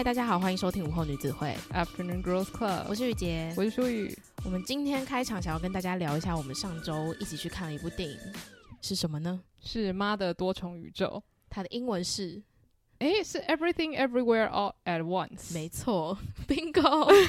嗨，大家好，欢迎收听午后女子会 Afternoon Girls Club，我是雨洁，我是舒雨。我们今天开场想要跟大家聊一下，我们上周一起去看了一部电影，是什么呢？是《妈的多重宇宙》，它的英文是，诶，是 Everything Everywhere All at Once。没错，Bingo。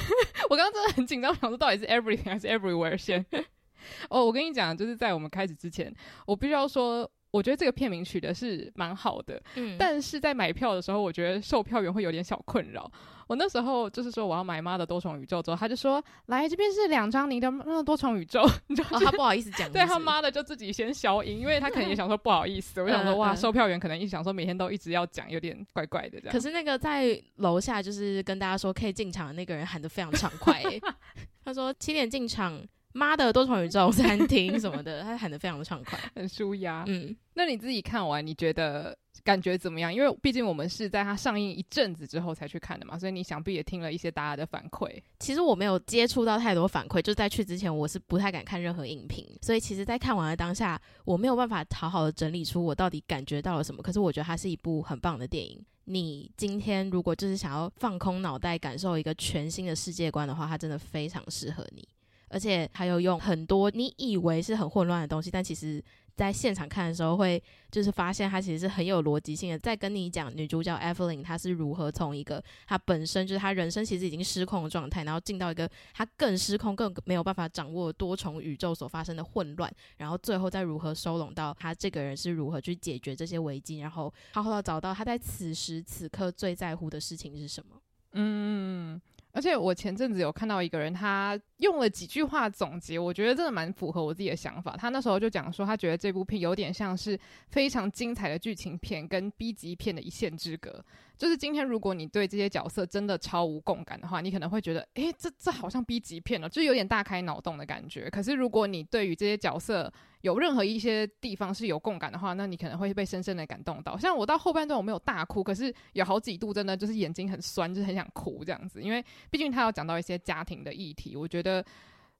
我刚刚真的很紧张，想说到底是 Everything 还是 Everywhere 先。哦，我跟你讲，就是在我们开始之前，我必须要说。我觉得这个片名取的是蛮好的，嗯，但是在买票的时候，我觉得售票员会有点小困扰。我那时候就是说我要买妈的多重宇宙之后，他就说来这边是两张你的那多重宇宙，你就、哦、他不好意思讲，对他妈的就自己先消音，因为他可能也想说不好意思。我想说哇，售票员可能一直想说每天都一直要讲，有点怪怪的这样。可是那个在楼下就是跟大家说可以进场的那个人喊得非常畅快、欸，他说七点进场。妈的多重宇宙餐厅什么的，他喊得非常的畅快，很舒压。嗯，那你自己看完，你觉得感觉怎么样？因为毕竟我们是在它上映一阵子之后才去看的嘛，所以你想必也听了一些大家的反馈。其实我没有接触到太多反馈，就在去之前，我是不太敢看任何影评，所以其实，在看完的当下，我没有办法好好的整理出我到底感觉到了什么。可是我觉得它是一部很棒的电影。你今天如果就是想要放空脑袋，感受一个全新的世界观的话，它真的非常适合你。而且还有用很多你以为是很混乱的东西，但其实在现场看的时候，会就是发现它其实是很有逻辑性的。在跟你讲女主角 Evelyn 她是如何从一个她本身就是她人生其实已经失控的状态，然后进到一个她更失控、更没有办法掌握多重宇宙所发生的混乱，然后最后再如何收拢到她这个人是如何去解决这些危机，然后好好的找到她在此时此刻最在乎的事情是什么。嗯。而且我前阵子有看到一个人，他用了几句话总结，我觉得真的蛮符合我自己的想法。他那时候就讲说，他觉得这部片有点像是非常精彩的剧情片跟 B 级片的一线之隔。就是今天如果你对这些角色真的超无共感的话，你可能会觉得，诶，这这好像 B 级片了，就有点大开脑洞的感觉。可是如果你对于这些角色，有任何一些地方是有共感的话，那你可能会被深深的感动到。像我到后半段我没有大哭，可是有好几度真的就是眼睛很酸，就是很想哭这样子。因为毕竟他要讲到一些家庭的议题，我觉得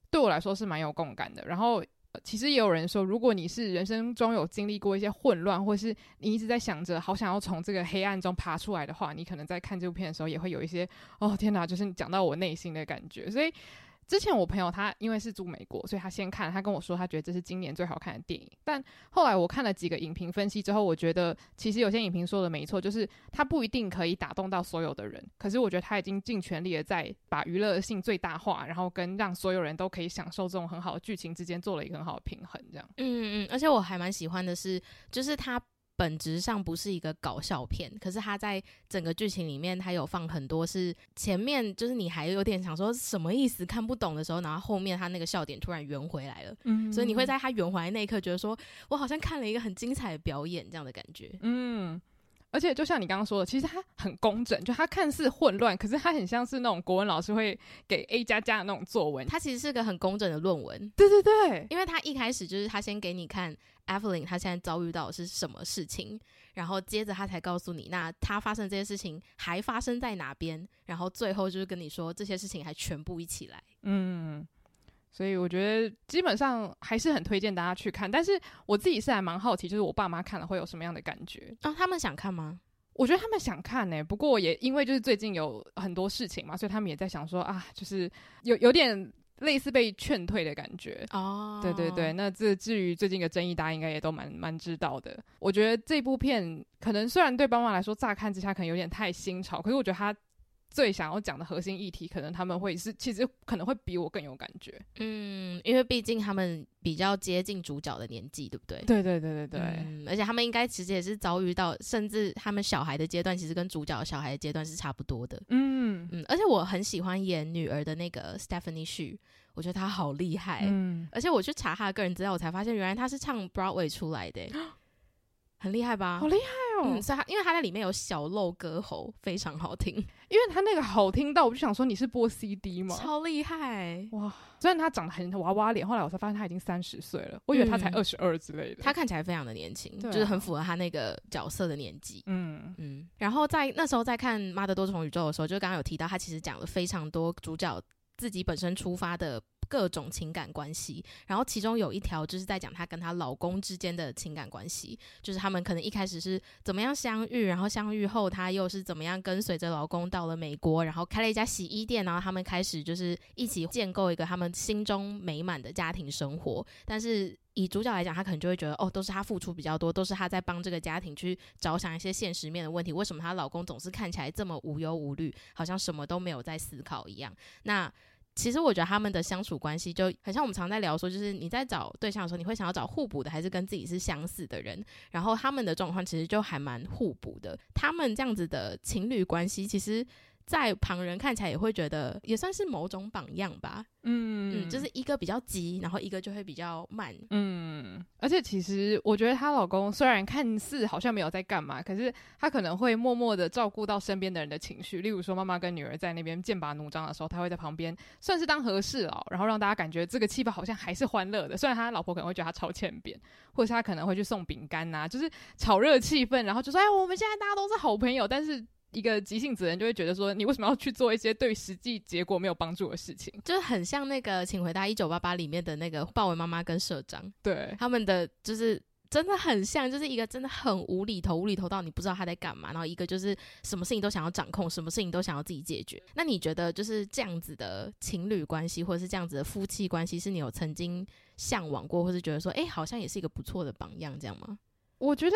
对我来说是蛮有共感的。然后其实也有人说，如果你是人生中有经历过一些混乱，或是你一直在想着好想要从这个黑暗中爬出来的话，你可能在看这部片的时候也会有一些哦天哪，就是讲到我内心的感觉。所以。之前我朋友他因为是住美国，所以他先看，他跟我说他觉得这是今年最好看的电影。但后来我看了几个影评分析之后，我觉得其实有些影评说的没错，就是他不一定可以打动到所有的人。可是我觉得他已经尽全力的在把娱乐性最大化，然后跟让所有人都可以享受这种很好的剧情之间做了一个很好的平衡。这样，嗯嗯，而且我还蛮喜欢的是，就是他。本质上不是一个搞笑片，可是他在整个剧情里面，他有放很多是前面就是你还有点想说什么意思看不懂的时候，然后后面他那个笑点突然圆回来了，嗯，所以你会在他圆回来那一刻觉得说，我好像看了一个很精彩的表演这样的感觉，嗯，而且就像你刚刚说的，其实它很工整，就它看似混乱，可是它很像是那种国文老师会给 A 加加的那种作文，它其实是个很工整的论文，对对对，因为他一开始就是他先给你看。Evelyn 她现在遭遇到的是什么事情？然后接着他才告诉你，那他发生这些事情还发生在哪边？然后最后就是跟你说这些事情还全部一起来。嗯，所以我觉得基本上还是很推荐大家去看。但是我自己是还蛮好奇，就是我爸妈看了会有什么样的感觉？啊，他们想看吗？我觉得他们想看呢、欸，不过也因为就是最近有很多事情嘛，所以他们也在想说啊，就是有有点。类似被劝退的感觉哦，对对对，那这至于最近的争议，大家应该也都蛮蛮知道的。我觉得这部片可能虽然对爸妈来说乍看之下可能有点太新潮，可是我觉得他。最想要讲的核心议题，可能他们会是，其实可能会比我更有感觉。嗯，因为毕竟他们比较接近主角的年纪，对不对？对对对对对。嗯，而且他们应该其实也是遭遇到，甚至他们小孩的阶段，其实跟主角小孩的阶段是差不多的。嗯嗯。而且我很喜欢演女儿的那个 Stephanie Hsu，我觉得她好厉害。嗯。而且我去查她的个人资料，我才发现原来她是唱 Broadway 出来的。很厉害吧？好厉害哦！嗯，所以他因为他在里面有小露歌喉，非常好听。因为他那个好听到，我就想说你是播 CD 吗？超厉害哇！虽然他长得很娃娃脸，后来我才发现他已经三十岁了，我以为他才二十二之类的。他看起来非常的年轻，啊，就是很符合他那个角色的年纪。嗯嗯。然后在那时候在看《妈的多重宇宙》的时候，就刚刚有提到，他其实讲了非常多主角自己本身出发的。各种情感关系，然后其中有一条就是在讲她跟她老公之间的情感关系，就是他们可能一开始是怎么样相遇，然后相遇后她又是怎么样跟随着老公到了美国，然后开了一家洗衣店，然后他们开始就是一起建构一个他们心中美满的家庭生活，但是。以主角来讲，他可能就会觉得，哦，都是他付出比较多，都是他在帮这个家庭去着想一些现实面的问题。为什么她老公总是看起来这么无忧无虑，好像什么都没有在思考一样？那其实我觉得他们的相处关系就很像我们常在聊说，就是你在找对象的时候，你会想要找互补的，还是跟自己是相似的人？然后他们的状况其实就还蛮互补的。他们这样子的情侣关系，其实。在旁人看起来也会觉得也算是某种榜样吧，嗯。嗯，就是一个比较急，然后一个就会比较慢，嗯，而且其实我觉得她老公虽然看似好像没有在干嘛，可是他可能会默默的照顾到身边的人的情绪，例如说妈妈跟女儿在那边剑拔弩张的时候，他会在旁边算是当和事佬，然后让大家感觉这个气氛好像还是欢乐的，虽然他老婆可能会觉得他超欠扁，或者是他可能会去送饼干呐，就是炒热气氛，然后就说哎，我们现在大家都是好朋友，但是。一个急性子的人就会觉得说，你为什么要去做一些对实际结果没有帮助的事情？就是很像那个《请回答一九八八》里面的那个豹纹妈妈跟社长，对他们的就是真的很像，就是一个真的很无厘头，无厘头到你不知道他在干嘛，然后一个就是什么事情都想要掌控，什么事情都想要自己解决。那你觉得就是这样子的情侣关系，或者是这样子的夫妻关系，是你有曾经向往过，或是觉得说，哎，好像也是一个不错的榜样，这样吗？我觉得。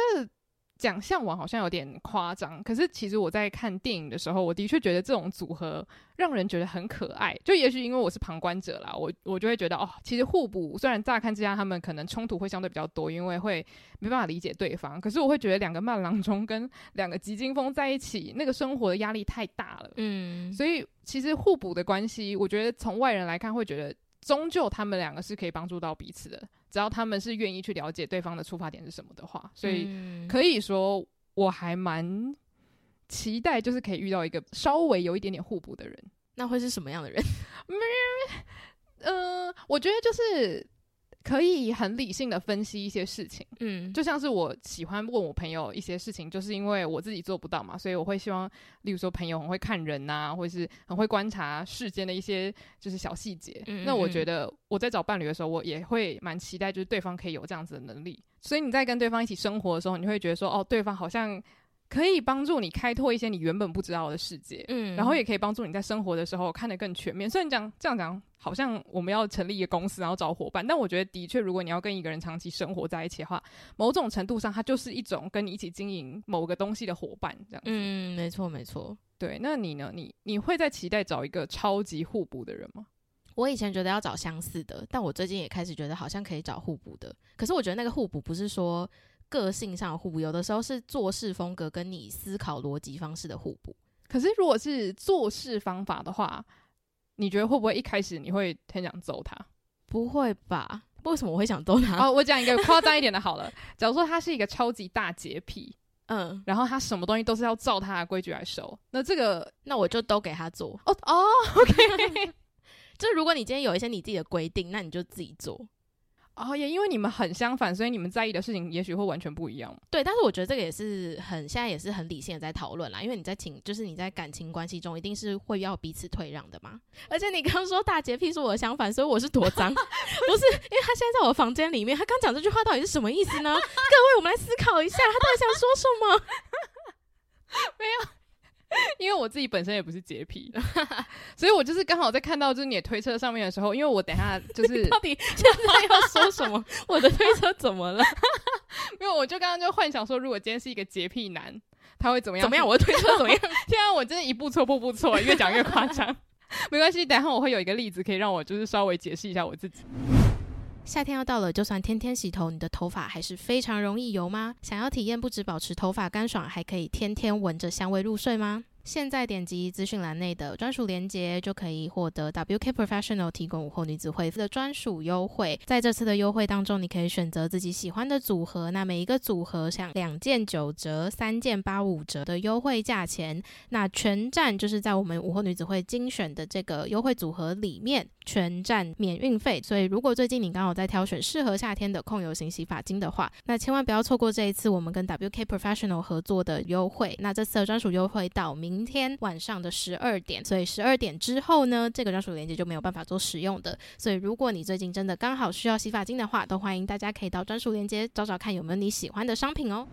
讲向往好像有点夸张，可是其实我在看电影的时候，我的确觉得这种组合让人觉得很可爱。就也许因为我是旁观者啦，我我就会觉得哦，其实互补。虽然乍看之下他们可能冲突会相对比较多，因为会没办法理解对方。可是我会觉得两个慢郎中跟两个急惊风在一起，那个生活的压力太大了。嗯，所以其实互补的关系，我觉得从外人来看会觉得。终究他们两个是可以帮助到彼此的，只要他们是愿意去了解对方的出发点是什么的话，所以可以说我还蛮期待，就是可以遇到一个稍微有一点点互补的人。那会是什么样的人？嗯、呃，我觉得就是。可以很理性的分析一些事情，嗯，就像是我喜欢问我朋友一些事情，就是因为我自己做不到嘛，所以我会希望，例如说朋友很会看人呐，或者是很会观察世间的一些就是小细节。嗯嗯嗯。那我觉得我在找伴侣的时候，我也会蛮期待，就是对方可以有这样子的能力。所以你在跟对方一起生活的时候，你会觉得说，哦，对方好像。可以帮助你开拓一些你原本不知道的世界，嗯，然后也可以帮助你在生活的时候看得更全面。虽然讲这样讲，好像我们要成立一个公司然后找伙伴，但我觉得的确，如果你要跟一个人长期生活在一起的话，某种程度上，它就是一种跟你一起经营某个东西的伙伴，这样子。嗯，没错，没错。对，那你呢？你你会在期待找一个超级互补的人吗？我以前觉得要找相似的，但我最近也开始觉得好像可以找互补的。可是我觉得那个互补不是说。个性上互补，有的时候是做事风格跟你思考逻辑方式的互补。可是如果是做事方法的话，你觉得会不会一开始你会很想揍他？不会吧？为什么我会想揍他？哦，我讲一个夸张一点的，好了。假如说他是一个超级大洁癖，嗯，然后他什么东西都是要照他的规矩来收，那这个那我就都给他做。哦哦，OK。就如果你今天有一些你自己的规定，那你就自己做。哦，也因为你们很相反，所以你们在意的事情也许会完全不一样。对，但是我觉得这个也是很现在也是很理性的在讨论啦。因为你在情，就是你在感情关系中，一定是会要彼此退让的嘛。而且你刚刚说大洁癖是我的相反，所以我是多脏？不是，因为他现在在我房间里面，他刚讲这句话到底是什么意思呢？各位，我们来思考一下，他到底想说什么？没有。因为我自己本身也不是洁癖，所以我就是刚好在看到就是你的推车上面的时候，因为我等下就 是到底现在要说什么？我的推车怎么了？没有，我就刚刚就幻想说，如果今天是一个洁癖男，他会怎么样？怎么样？我的推车怎么样？现在，我真的一步错步步错，越讲越夸张。没关系，等下我会有一个例子可以让我就是稍微解释一下我自己。夏天要到了，就算天天洗头，你的头发还是非常容易油吗？想要体验不止保持头发干爽，还可以天天闻着香味入睡吗？现在点击资讯栏内的专属链接，就可以获得 WK Professional 提供午后女子会的专属优惠。在这次的优惠当中，你可以选择自己喜欢的组合，那每一个组合像两件九折、三件八五折的优惠价钱。那全站就是在我们午后女子会精选的这个优惠组合里面，全站免运费。所以如果最近你刚好在挑选适合夏天的控油型洗发精的话，那千万不要错过这一次我们跟 WK Professional 合作的优惠。那这次的专属优惠到明明天晚上的十二点，所以十二点之后呢，这个专属链接就没有办法做使用的。所以如果你最近真的刚好需要洗发精的话，都欢迎大家可以到专属链接找找看有没有你喜欢的商品哦。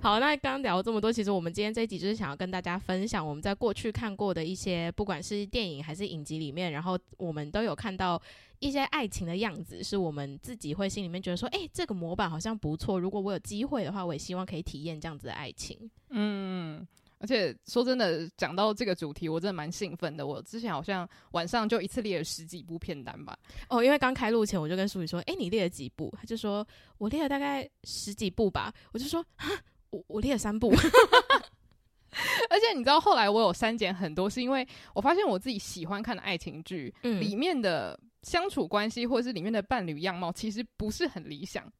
好，那刚刚聊了这么多，其实我们今天这一集就是想要跟大家分享我们在过去看过的一些，不管是电影还是影集里面，然后我们都有看到一些爱情的样子，是我们自己会心里面觉得说，诶，这个模板好像不错，如果我有机会的话，我也希望可以体验这样子的爱情。嗯，而且说真的，讲到这个主题，我真的蛮兴奋的。我之前好像晚上就一次列了十几部片单吧。哦，因为刚开录前我就跟舒宇说，诶，你列了几部？他就说我列了大概十几部吧。我就说，哈。我我列了三部，而且你知道后来我有删减很多，是因为我发现我自己喜欢看的爱情剧，嗯，里面的相处关系或者是里面的伴侣样貌，其实不是很理想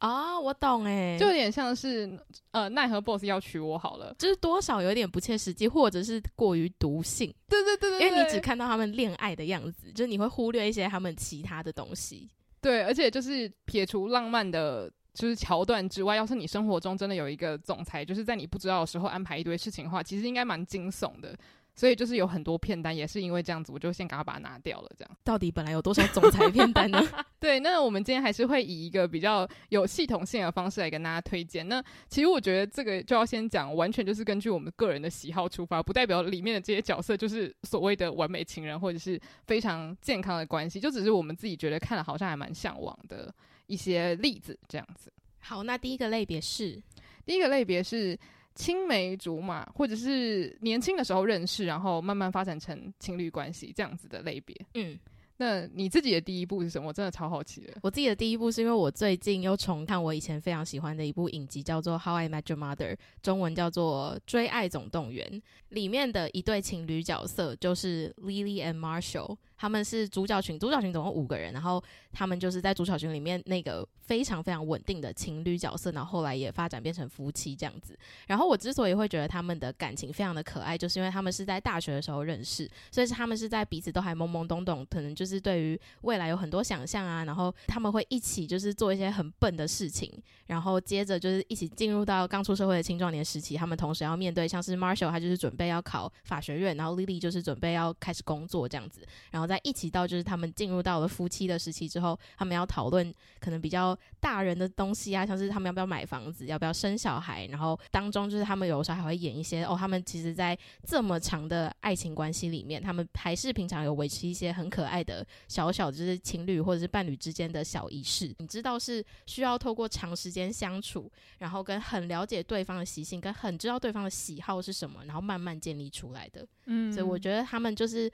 啊。我懂哎，就有点像是呃奈何 boss 要娶我好了，就是多少有点不切实际，或者是过于毒性。对对对对，因为你只看到他们恋爱的样子，就是你会忽略一些他们其他的东西。对，而且就是撇除浪漫的。就是桥段之外，要是你生活中真的有一个总裁，就是在你不知道的时候安排一堆事情的话，其实应该蛮惊悚的。所以就是有很多片单，也是因为这样子，我就先赶快把它拿掉了。这样 到底本来有多少总裁片单呢？对，那我们今天还是会以一个比较有系统性的方式来跟大家推荐。那其实我觉得这个就要先讲，完全就是根据我们个人的喜好出发，不代表里面的这些角色就是所谓的完美情人或者是非常健康的关系，就只是我们自己觉得看了好像还蛮向往的一些例子这样子。好，那第一个类别是，第一个类别是青梅竹马，或者是年轻的时候认识，然后慢慢发展成情侣关系这样子的类别。嗯。那你自己的第一部是什么？我真的超好奇的。我自己的第一部是因为我最近又重看我以前非常喜欢的一部影集，叫做《How I Met Your Mother》，中文叫做《追爱总动员》。里面的一对情侣角色就是 Lily and Marshall，他们是主角群，主角群总共五个人，然后他们就是在主角群里面那个非常非常稳定的情侣角色，然后后来也发展变成夫妻这样子。然后我之所以会觉得他们的感情非常的可爱，就是因为他们是在大学的时候认识，所以是他们是在彼此都还懵懵懂懂，可能就是。对于未来有很多想象啊，然后他们会一起就是做一些很笨的事情，然后接着就是一起进入到刚出社会的青壮年时期，他们同时要面对像是 Marshall，他就是准备要考法学院，然后 Lily 就是准备要开始工作这样子，然后在一起到就是他们进入到了夫妻的时期之后，他们要讨论可能比较大人的东西啊，像是他们要不要买房子，要不要生小孩，然后当中就是他们有时候还会演一些哦，他们其实在这么长的爱情关系里面，他们还是平常有维持一些很可爱的。小小就是情侣或者是伴侣之间的小仪式，你知道是需要透过长时间相处，然后跟很了解对方的习性，跟很知道对方的喜好是什么，然后慢慢建立出来的。嗯，所以我觉得他们就是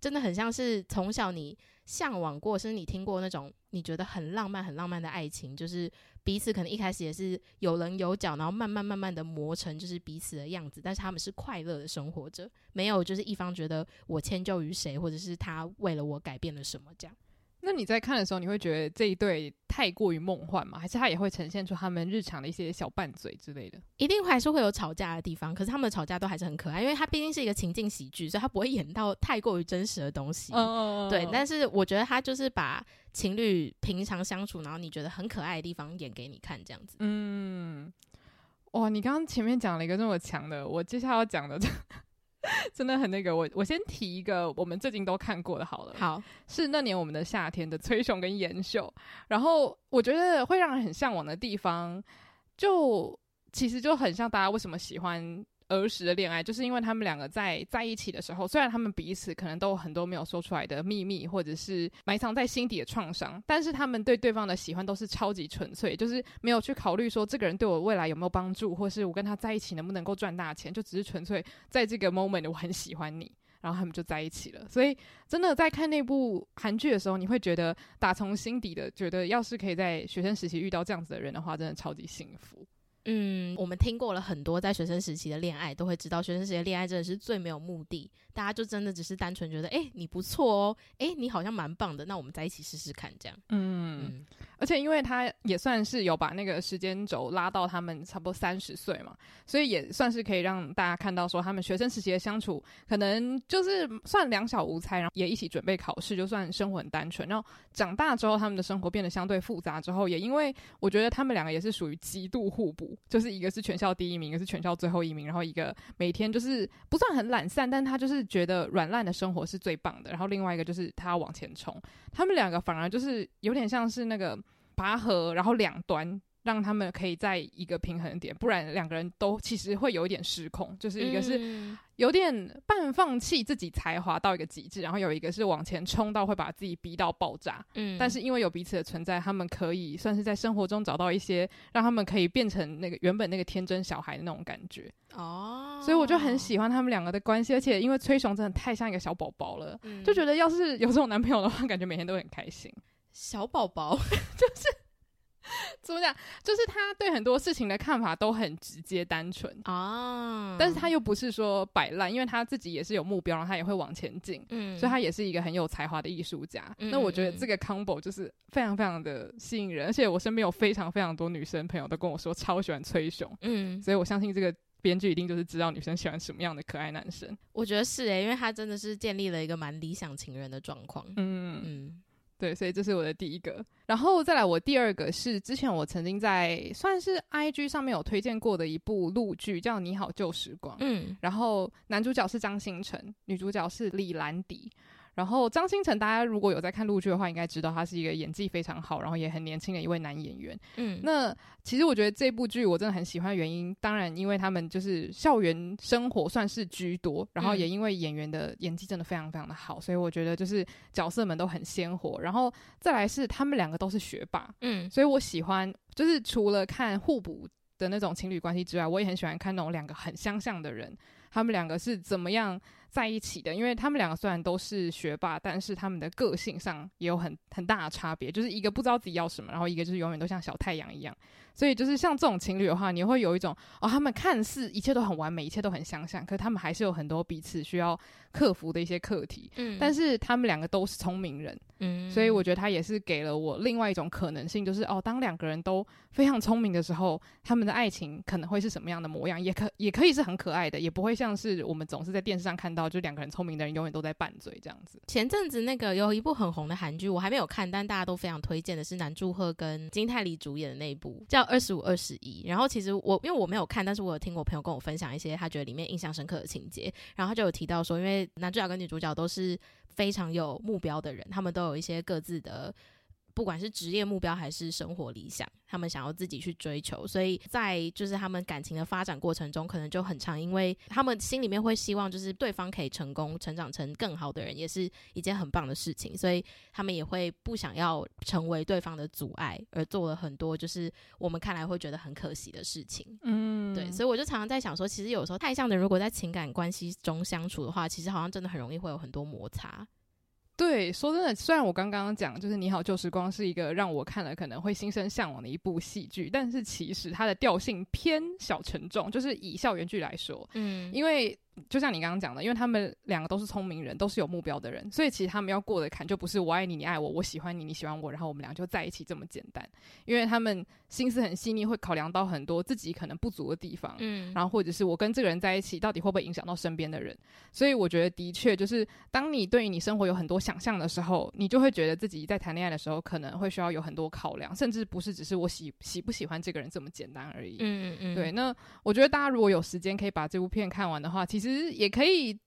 真的很像是从小你向往过，甚至你听过那种你觉得很浪漫、很浪漫的爱情，就是。彼此可能一开始也是有棱有角，然后慢慢慢慢的磨成就是彼此的样子，但是他们是快乐的生活着，没有就是一方觉得我迁就于谁，或者是他为了我改变了什么这样。那你在看的时候，你会觉得这一对太过于梦幻吗？还是他也会呈现出他们日常的一些小拌嘴之类的？一定还是会有吵架的地方，可是他们的吵架都还是很可爱，因为他毕竟是一个情境喜剧，所以他不会演到太过于真实的东西。哦，对，但是我觉得他就是把情侣平常相处，然后你觉得很可爱的地方演给你看，这样子。嗯，哇，你刚刚前面讲了一个这么强的，我接下来要讲的。真的很那个，我我先提一个我们最近都看过的，好了，好，是那年我们的夏天的崔雄跟妍秀，然后我觉得会让人很向往的地方，就其实就很像大家为什么喜欢。儿时的恋爱，就是因为他们两个在在一起的时候，虽然他们彼此可能都有很多没有说出来的秘密，或者是埋藏在心底的创伤，但是他们对对方的喜欢都是超级纯粹，就是没有去考虑说这个人对我未来有没有帮助，或是我跟他在一起能不能够赚大钱，就只是纯粹在这个 moment 我很喜欢你，然后他们就在一起了。所以真的在看那部韩剧的时候，你会觉得打从心底的觉得，要是可以在学生时期遇到这样子的人的话，真的超级幸福。嗯，我们听过了很多在学生时期的恋爱，都会知道学生时期的恋爱真的是最没有目的，大家就真的只是单纯觉得，哎、欸，你不错哦，哎、欸，你好像蛮棒的，那我们在一起试试看，这样。嗯，嗯，而且因为他也算是有把那个时间轴拉到他们差不多三十岁嘛，所以也算是可以让大家看到说他们学生时期的相处，可能就是算两小无猜，然后也一起准备考试，就算生活很单纯。然后长大之后，他们的生活变得相对复杂之后，也因为我觉得他们两个也是属于极度互补。就是一个是全校第一名，一个是全校最后一名，然后一个每天就是不算很懒散，但他就是觉得软烂的生活是最棒的。然后另外一个就是他要往前冲，他们两个反而就是有点像是那个拔河，然后两端。让他们可以在一个平衡点，不然两个人都其实会有一点失控。就是一个是有点半放弃自己才华到一个极致，然后有一个是往前冲到会把自己逼到爆炸。嗯，但是因为有彼此的存在，他们可以算是在生活中找到一些让他们可以变成那个原本那个天真小孩的那种感觉。哦，所以我就很喜欢他们两个的关系，而且因为崔雄真的太像一个小宝宝了，嗯，就觉得要是有这种男朋友的话，感觉每天都很开心。小宝宝 就是。怎么讲？就是他对很多事情的看法都很直接单纯啊，但是他又不是说摆烂，因为他自己也是有目标，然后他也会往前进，嗯，所以他也是一个很有才华的艺术家。嗯、那我觉得这个 combo 就是非常非常的吸引人，而且我身边有非常非常多女生朋友都跟我说超喜欢崔雄，嗯，所以我相信这个编剧一定就是知道女生喜欢什么样的可爱男生。我觉得是诶、欸，因为他真的是建立了一个蛮理想情人的状况，嗯嗯。嗯对，所以这是我的第一个，然后再来我第二个是之前我曾经在算是 IG 上面有推荐过的一部陆剧，叫《你好旧时光》。嗯，然后男主角是张新成，女主角是李兰迪。然后张新成，大家如果有在看陆剧的话，应该知道他是一个演技非常好，然后也很年轻的一位男演员。嗯，那其实我觉得这部剧我真的很喜欢的原因，当然因为他们就是校园生活算是居多，然后也因为演员的演技真的非常非常的好，所以我觉得就是角色们都很鲜活。然后再来是他们两个都是学霸，嗯，所以我喜欢就是除了看互补的那种情侣关系之外，我也很喜欢看那种两个很相像的人，他们两个是怎么样在一起的，因为他们两个虽然都是学霸，但是他们的个性上也有很很大的差别。就是一个不知道自己要什么，然后一个就是永远都像小太阳一样。所以就是像这种情侣的话，你会有一种哦，他们看似一切都很完美，一切都很相像，可是他们还是有很多彼此需要克服的一些课题。嗯，但是他们两个都是聪明人，嗯，所以我觉得他也是给了我另外一种可能性，就是哦，当两个人都非常聪明的时候，他们的爱情可能会是什么样的模样？也可也可以是很可爱的，也不会像是我们总是在电视上看到，就两个人聪明的人永远都在拌嘴这样子。前阵子那个有一部很红的韩剧，我还没有看，但大家都非常推荐的是南柱赫跟金泰梨主演的那一部叫《二十五二十一》。然后其实我因为我没有看，但是我有听我朋友跟我分享一些他觉得里面印象深刻的情节，然后他就有提到说，因为男主角跟女主角都是非常有目标的人，他们都有一些各自的。不管是职业目标还是生活理想，他们想要自己去追求，所以在就是他们感情的发展过程中，可能就很常，因为他们心里面会希望就是对方可以成功，成长成更好的人，也是一件很棒的事情，所以他们也会不想要成为对方的阻碍，而做了很多就是我们看来会觉得很可惜的事情。嗯，对，所以我就常常在想说，其实有时候太像的，如果在情感关系中相处的话，其实好像真的很容易会有很多摩擦。对，说真的，虽然我刚刚讲就是《你好旧时光》是一个让我看了可能会心生向往的一部戏剧，但是其实它的调性偏小沉重，就是以校园剧来说，嗯，因为。就像你刚刚讲的，因为他们两个都是聪明人，都是有目标的人，所以其实他们要过的坎就不是我爱你，你爱我，我喜欢你，你喜欢我，然后我们俩就在一起这么简单。因为他们心思很细腻，会考量到很多自己可能不足的地方，嗯，然后或者是我跟这个人在一起，到底会不会影响到身边的人？所以我觉得的确就是，当你对于你生活有很多想象的时候，你就会觉得自己在谈恋爱的时候可能会需要有很多考量，甚至不是只是我喜喜不喜欢这个人这么简单而已。嗯嗯，对。那我觉得大家如果有时间可以把这部片看完的话，其实。其实也可以，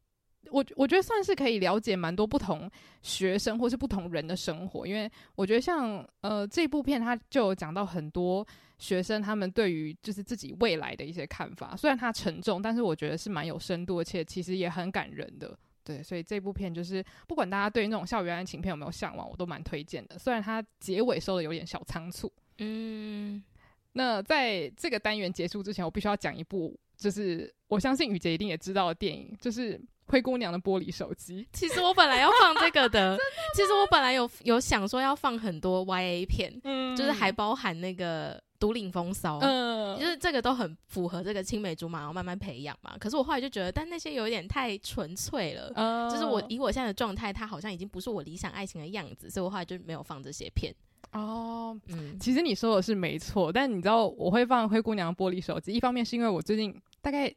我我觉得算是可以了解蛮多不同学生或是不同人的生活，因为我觉得像呃这部片，它就有讲到很多学生他们对于就是自己未来的一些看法，虽然它沉重，但是我觉得是蛮有深度，而且其实也很感人的。对，所以这部片就是不管大家对那种校园爱情片有没有向往，我都蛮推荐的。虽然它结尾收的有点小仓促，嗯，那在这个单元结束之前，我必须要讲一部。就是我相信雨杰一定也知道的电影，就是《灰姑娘的玻璃手机》。其实我本来要放这个的，的其实我本来有有想说要放很多 YA 片，嗯，就是还包含那个《独领风骚》，嗯，就是这个都很符合这个青梅竹马，然后慢慢培养嘛。可是我后来就觉得，但那些有一点太纯粹了，嗯，就是我以我现在的状态，它好像已经不是我理想爱情的样子，所以我后来就没有放这些片。哦，嗯，其实你说的是没错，但你知道我会放《灰姑娘玻璃手机》，一方面是因为我最近大概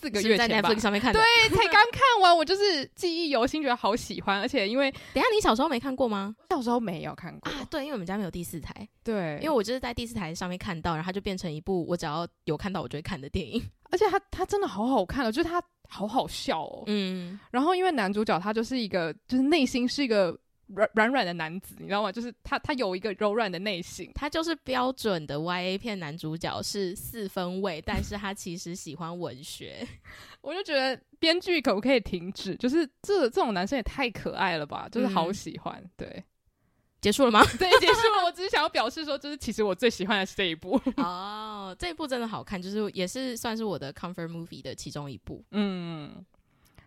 四个月前吧，在 Netflix 上面看的，对，才刚看完，我就是记忆犹新，觉得好喜欢。而且因为，等下你小时候没看过吗？小时候没有看过啊。对，因为我们家没有第四台。对，因为我就是在第四台上面看到，然后它就变成一部我只要有看到我就会看的电影。而且它它真的好好看哦，就是它好好笑哦。嗯。然后因为男主角他就是一个，就是内心是一个。软软软的男子，你知道吗？就是他，他有一个柔软的内心，他就是标准的 YA 片男主角，是四分位，但是他其实喜欢文学。我就觉得编剧可不可以停止？就是这这种男生也太可爱了吧，就是好喜欢。嗯、对，结束了吗？对，结束了。我只是想要表示说，就是其实我最喜欢的是这一部。哦，这一部真的好看，就是也是算是我的 comfort movie 的其中一部。嗯，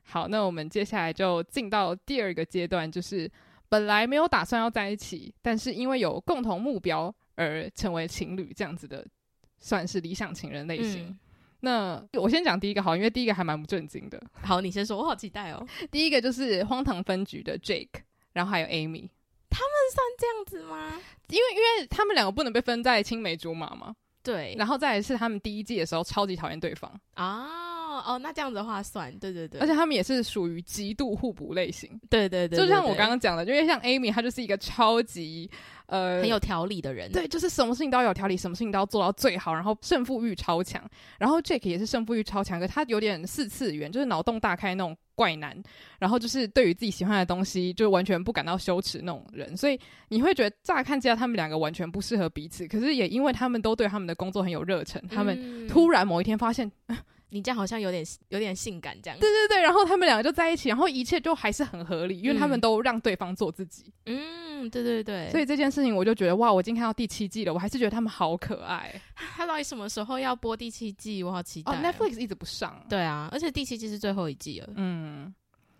好，那我们接下来就进到第二个阶段，就是。本来没有打算要在一起，但是因为有共同目标而成为情侣，这样子的算是理想情人类型。嗯、那我先讲第一个好，因为第一个还蛮不正经的。好，你先说，我好期待哦。第一个就是荒唐分局的 Jake，然后还有 Amy，他们算这样子吗？因为因为他们两个不能被分在青梅竹马嘛。对，然后再来是他们第一季的时候超级讨厌对方啊。哦哦，那这样子的话算，对对对，而且他们也是属于极度互补类型，对对对，对，就像我刚刚讲的，因为像 Amy，她就是一个超级呃很有条理的人，对，就是什么事情都要有条理，什么事情都要做到最好，然后胜负欲超强。然后 Jake 也是胜负欲超强，可他有点四次元，就是脑洞大开那种怪男，然后就是对于自己喜欢的东西就完全不感到羞耻那种人，所以你会觉得乍看之下他们两个完全不适合彼此，可是也因为他们都对他们的工作很有热忱，他们突然某一天发现。嗯你这样好像有点有点性感，这样。对对对，然后他们两个就在一起，然后一切就还是很合理，因为他们都让对方做自己。嗯，对对对。所以这件事情我就觉得哇，我已经看到第七季了，我还是觉得他们好可爱。他到底什么时候要播第七季？我好期待。哦，Netflix 一直不上。对啊，而且第七季是最后一季了。嗯。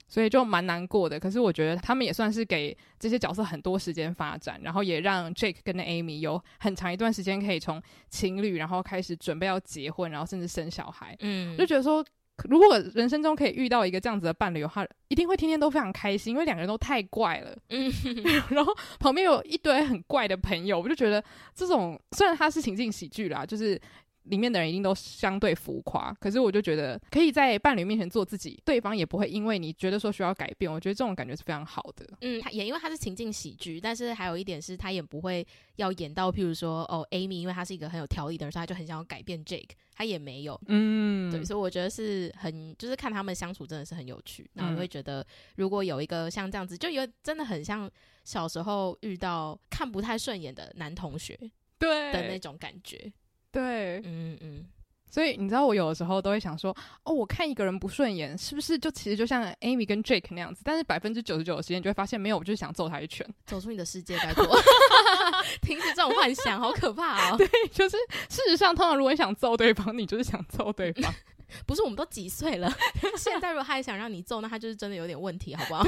所以就蛮难过的，可是我觉得他们也算是给这些角色很多时间发展，然后也让 Jake 跟 Amy 有很长一段时间可以从情侣，然后开始准备要结婚，然后甚至生小孩。嗯，就觉得说，如果人生中可以遇到一个这样子的伴侣的话，一定会天天都非常开心，因为两个人都太怪了。嗯，然后旁边有一堆很怪的朋友，我就觉得这种虽然它是情境喜剧啦，就是。里面的人一定都相对浮夸，可是我就觉得可以在伴侣面前做自己，对方也不会因为你觉得说需要改变，我觉得这种感觉是非常好的。嗯，他也因为他是情境喜剧，但是还有一点是他也不会要演到，譬如说哦，Amy，因为他是一个很有条理的人，所以他就很想要改变 Jake，他也没有。嗯，对，所以我觉得是很，就是看他们相处真的是很有趣，然后你会觉得如果有一个像这样子，就有真的很像小时候遇到看不太顺眼的男同学，对的那种感觉。对，嗯嗯，所以你知道，我有的时候都会想说，哦，我看一个人不顺眼，是不是就其实就像 Amy 跟 Jake 那样子？但是百分之九十九的时间，你就会发现没有，我就是想揍他一拳，走出你的世界，拜托，停止这种幻想，好可怕哦！对，就是事实上，通常如果你想揍对方，你就是想揍对方，不是？我们都几岁了？现在如果他还想让你揍，那他就是真的有点问题，好不好？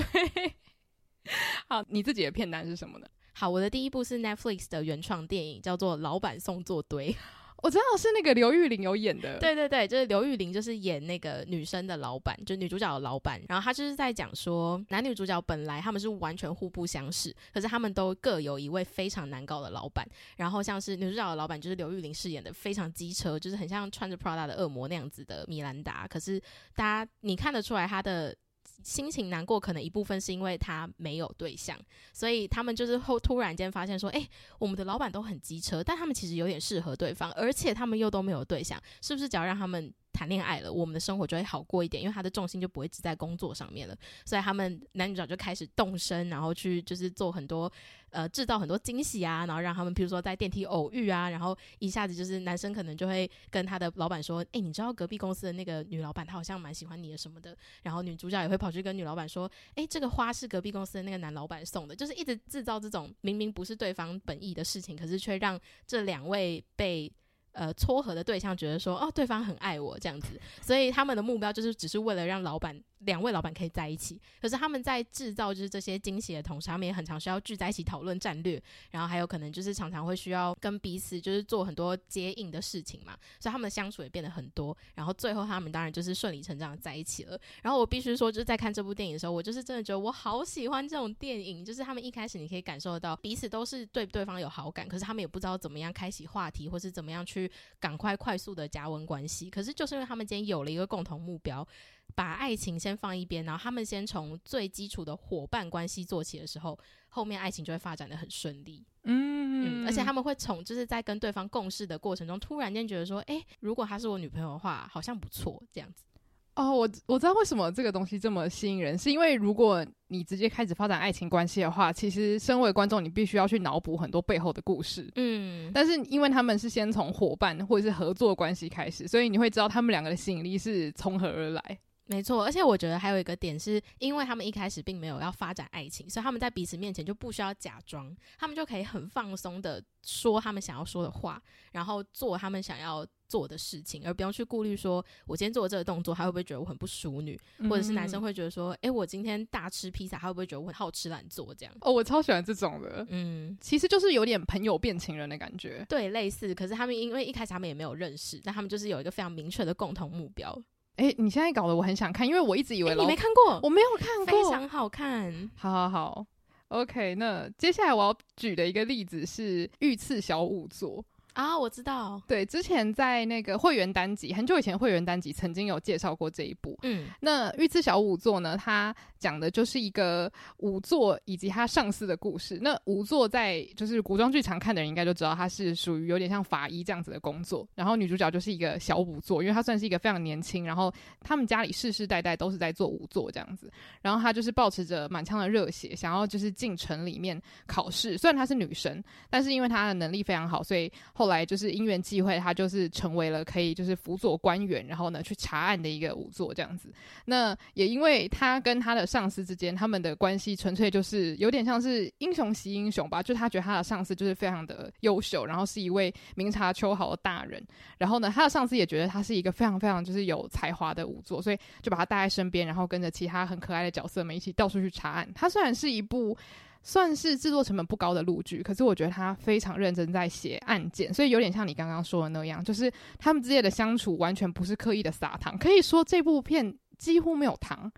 好，你自己的片单是什么呢？好，我的第一部是 Netflix 的原创电影，叫做《老板送作堆》。我知道是那个刘玉玲有演的，对对对，就是刘玉玲，就是演那个女生的老板，就女主角的老板。然后她就是在讲说，男女主角本来他们是完全互不相识，可是他们都各有一位非常难搞的老板。然后像是女主角的老板，就是刘玉玲饰演的，非常机车，就是很像穿着 Prada 的恶魔那样子的米兰达。可是大家你看得出来她的。心情难过，可能一部分是因为他没有对象，所以他们就是后突然间发现说，诶，我们的老板都很机车，但他们其实有点适合对方，而且他们又都没有对象，是不是只要让他们谈恋爱了，我们的生活就会好过一点？因为他的重心就不会只在工作上面了，所以他们男女主角就开始动身，然后去就是做很多。呃，制造很多惊喜啊，然后让他们，比如说在电梯偶遇啊，然后一下子就是男生可能就会跟他的老板说：“诶，你知道隔壁公司的那个女老板，她好像蛮喜欢你的什么的。”然后女主角也会跑去跟女老板说：“诶，这个花是隔壁公司的那个男老板送的。”就是一直制造这种明明不是对方本意的事情，可是却让这两位被。呃，撮合的对象觉得说，哦，对方很爱我这样子，所以他们的目标就是只是为了让老板两位老板可以在一起。可是他们在制造就是这些惊喜的同时，他们也很常需要聚在一起讨论战略，然后还有可能就是常常会需要跟彼此就是做很多接应的事情嘛，所以他们的相处也变得很多。然后最后他们当然就是顺理成章的在一起了。然后我必须说，就是在看这部电影的时候，我就是真的觉得我好喜欢这种电影，就是他们一开始你可以感受到彼此都是对对方有好感，可是他们也不知道怎么样开启话题，或是怎么样去。去赶快快速的加温关系。可是就是因为他们今天有了一个共同目标，把爱情先放一边，然后他们先从最基础的伙伴关系做起的时候，后面爱情就会发展的很顺利。嗯，嗯，而且他们会从就是在跟对方共事的过程中，突然间觉得说，哎、欸，如果她是我女朋友的话，好像不错，这样子。哦，我我知道为什么这个东西这么吸引人，是因为如果你直接开始发展爱情关系的话，其实身为观众，你必须要去脑补很多背后的故事。嗯，但是因为他们是先从伙伴或者是合作关系开始，所以你会知道他们两个的吸引力是从何而来。没错，而且我觉得还有一个点是，因为他们一开始并没有要发展爱情，所以他们在彼此面前就不需要假装，他们就可以很放松的说他们想要说的话，然后做他们想要做的事情，而不用去顾虑说，我今天做的这个动作，他会不会觉得我很不淑女，嗯、或者是男生会觉得说，哎、欸，我今天大吃披萨，他会不会觉得我很好吃懒做这样？哦，我超喜欢这种的，嗯，其实就是有点朋友变情人的感觉，对，类似。可是他们因为一开始他们也没有认识，但他们就是有一个非常明确的共同目标。哎、欸，你现在搞得我很想看，因为我一直以为、欸、你没看过，我没有看过，非常好看。好好好，OK。那接下来我要举的一个例子是御赐小仵作。啊，我知道。对，之前在那个会员单集，很久以前会员单集曾经有介绍过这一部。嗯，那御赐小仵作呢，它讲的就是一个仵作以及他上司的故事。那仵作在就是古装剧常看的人应该都知道，他是属于有点像法医这样子的工作。然后女主角就是一个小仵作，因为她算是一个非常年轻，然后他们家里世世代代都是在做仵作这样子。然后她就是抱持着满腔的热血，想要就是进城里面考试。虽然她是女生，但是因为她的能力非常好，所以后。后来就是因缘际会，他就是成为了可以就是辅佐官员，然后呢去查案的一个仵作这样子。那也因为他跟他的上司之间，他们的关系纯粹就是有点像是英雄惜英雄吧，就他觉得他的上司就是非常的优秀，然后是一位明察秋毫的大人。然后呢，他的上司也觉得他是一个非常非常就是有才华的仵作，所以就把他带在身边，然后跟着其他很可爱的角色们一起到处去查案。他虽然是一部。算是制作成本不高的录剧，可是我觉得他非常认真在写案件，所以有点像你刚刚说的那样，就是他们之间的相处完全不是刻意的撒糖，可以说这部片几乎没有糖，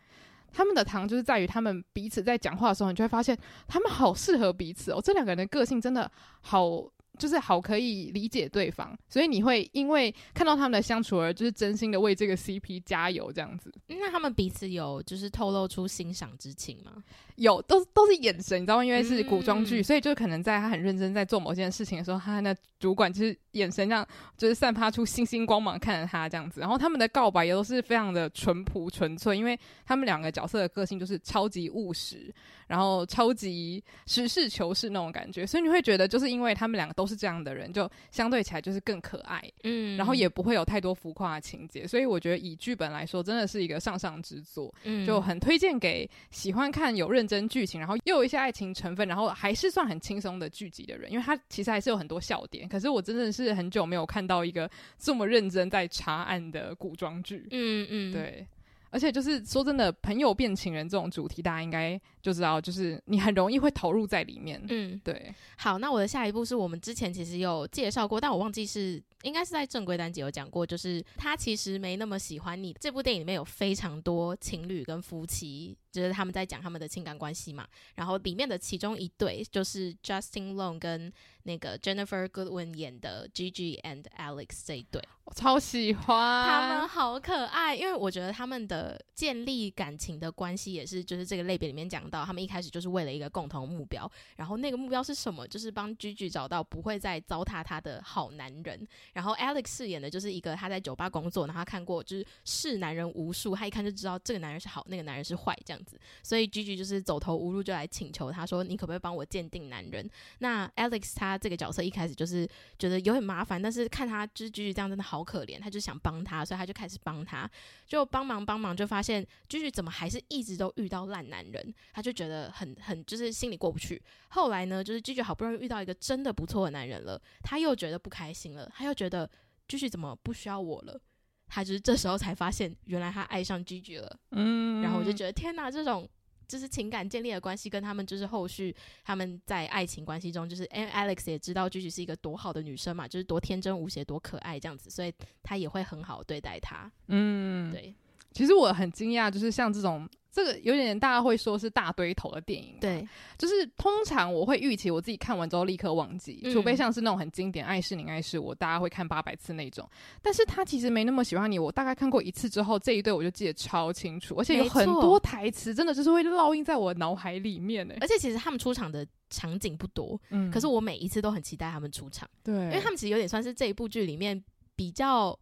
他们的糖就是在于他们彼此在讲话的时候，你就会发现他们好适合彼此哦，这两个人的个性真的好。就是好可以理解对方，所以你会因为看到他们的相处而就是真心的为这个 CP 加油这样子。那他们彼此有就是透露出欣赏之情吗？有，都都是眼神，你知道吗？因为是古装剧，嗯、所以就可能在他很认真在做某件事情的时候，他那主管就是眼神这样，就是散发出星星光芒看着他这样子。然后他们的告白也都是非常的淳朴纯粹，因为他们两个角色的个性就是超级务实。然后超级实事求是那种感觉，所以你会觉得就是因为他们两个都是这样的人，就相对起来就是更可爱，嗯，然后也不会有太多浮夸的情节，所以我觉得以剧本来说，真的是一个上上之作，嗯，就很推荐给喜欢看有认真剧情，然后又有一些爱情成分，然后还是算很轻松的剧集的人，因为他其实还是有很多笑点。可是我真的是很久没有看到一个这么认真在查案的古装剧，嗯嗯，对。而且就是说真的，朋友变情人这种主题，大家应该就知道，就是你很容易会投入在里面。嗯，对。好，那我的下一步是我们之前其实有介绍过，但我忘记是应该是在正规单集有讲过，就是他其实没那么喜欢你。这部电影里面有非常多情侣跟夫妻。就是他们在讲他们的情感关系嘛，然后里面的其中一对就是 Justin Long 跟那个 Jennifer Goodwin 演的 Gigi and Alex 这一对，我超喜欢，他们好可爱，因为我觉得他们的建立感情的关系也是，就是这个类别里面讲到，他们一开始就是为了一个共同目标，然后那个目标是什么？就是帮 Gigi 找到不会再糟蹋他的好男人，然后 Alex 饰演的就是一个他在酒吧工作，然后他看过就是是男人无数，他一看就知道这个男人是好，那个男人是坏，这样子。所以 Gigi 就是走投无路，就来请求他说：“你可不可以帮我鉴定男人？”那 Alex 他这个角色一开始就是觉得有点麻烦，但是看他就是 Gigi 这样真的好可怜，他就想帮他，所以他就开始帮他，就帮忙帮忙，就发现 Gigi 怎么还是一直都遇到烂男人，他就觉得很很就是心里过不去。后来呢，就是 Gigi 好不容易遇到一个真的不错的男人了，他又觉得不开心了，他又觉得 Gigi 怎么不需要我了？他就是这时候才发现，原来他爱上 Gigi 了。嗯，然后我就觉得天哪，这种就是情感建立的关系，跟他们就是后续他们在爱情关系中，就是 Alex 也知道 Gigi 是一个多好的女生嘛，就是多天真无邪、多可爱这样子，所以他也会很好对待她。嗯，对。其实我很惊讶，就是像这种这个有点大家会说是大堆头的电影，对，就是通常我会预期我自己看完之后立刻忘记，嗯、除非像是那种很经典《爱是你爱是我》，大家会看八百次那种。但是他其实没那么喜欢你，我大概看过一次之后，这一对我就记得超清楚，而且有很多台词真的就是会烙印在我脑海里面诶。而且其实他们出场的场景不多，嗯，可是我每一次都很期待他们出场，对，因为他们其实有点算是这一部剧里面比较。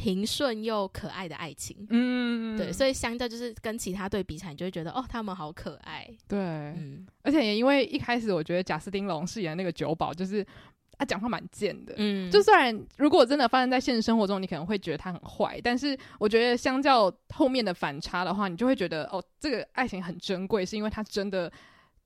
平顺又可爱的爱情，嗯，对，所以相较就是跟其他对比起来，你就会觉得哦，他们好可爱，对，嗯，而且也因为一开始我觉得贾斯汀龙饰演的那个酒保，就是他讲话蛮贱的，嗯，就虽然如果真的发生在现实生活中，你可能会觉得他很坏，但是我觉得相较后面的反差的话，你就会觉得哦，这个爱情很珍贵，是因为他真的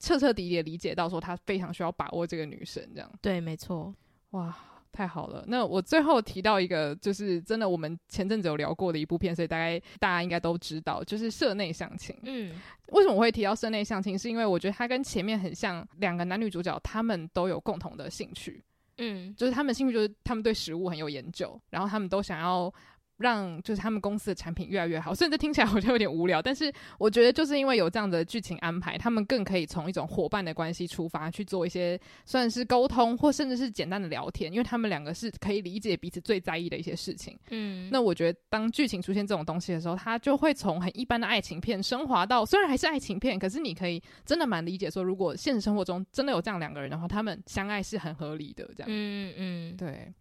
彻彻底底的理解到说他非常需要把握这个女生，这样，对，没错，哇。太好了，那我最后提到一个，就是真的我们前阵子有聊过的一部片，所以大概大家应该都知道，就是社内相亲。嗯，为什么我会提到社内相亲？是因为我觉得它跟前面很像，两个男女主角他们都有共同的兴趣。嗯，就是他们兴趣就是他们对食物很有研究，然后他们都想要。让就是他们公司的产品越来越好，虽然这听起来好像有点无聊，但是我觉得就是因为有这样的剧情安排，他们更可以从一种伙伴的关系出发去做一些算是沟通，或甚至是简单的聊天，因为他们两个是可以理解彼此最在意的一些事情。嗯，那我觉得当剧情出现这种东西的时候，它就会从很一般的爱情片升华到虽然还是爱情片，可是你可以真的蛮理解说，如果现实生活中真的有这样两个人的话，他们相爱是很合理的。这样，嗯嗯，对。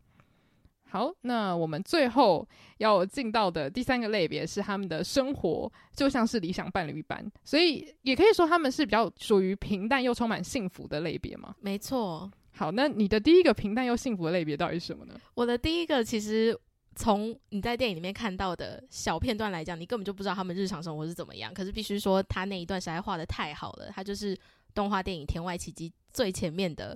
好，那我们最后要进到的第三个类别是他们的生活，就像是理想伴侣一般，所以也可以说他们是比较属于平淡又充满幸福的类别嘛。没错。好，那你的第一个平淡又幸福的类别到底是什么呢？我的第一个其实从你在电影里面看到的小片段来讲，你根本就不知道他们日常生活是怎么样。可是必须说，他那一段实在画的太好了，他就是动画电影《天外奇迹》最前面的。